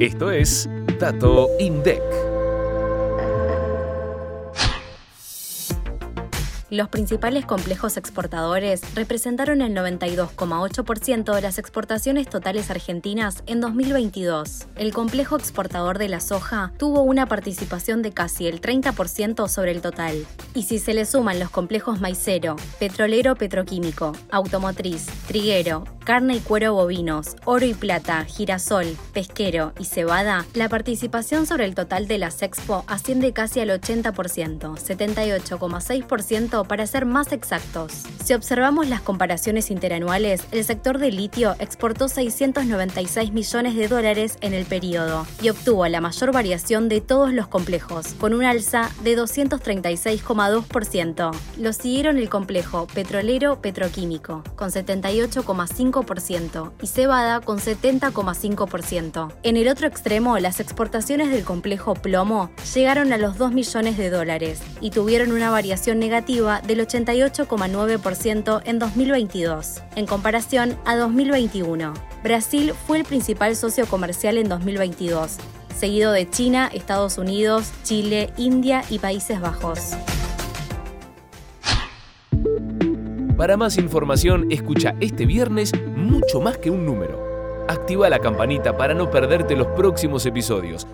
Esto es Dato INDEC. Los principales complejos exportadores representaron el 92,8% de las exportaciones totales argentinas en 2022. El complejo exportador de la soja tuvo una participación de casi el 30% sobre el total. Y si se le suman los complejos maicero, petrolero petroquímico, automotriz, triguero, carne y cuero bovinos, oro y plata, girasol, pesquero y cebada, la participación sobre el total de las expo asciende casi al 80%, 78,6% para ser más exactos. Si observamos las comparaciones interanuales, el sector de litio exportó 696 millones de dólares en el periodo y obtuvo la mayor variación de todos los complejos, con un alza de 236,2%. Lo siguieron el complejo petrolero petroquímico, con 78,5%, y cebada, con 70,5%. En el otro extremo, las exportaciones del complejo plomo llegaron a los 2 millones de dólares y tuvieron una variación negativa del 88,9% en 2022, en comparación a 2021. Brasil fue el principal socio comercial en 2022, seguido de China, Estados Unidos, Chile, India y Países Bajos. Para más información, escucha este viernes mucho más que un número. Activa la campanita para no perderte los próximos episodios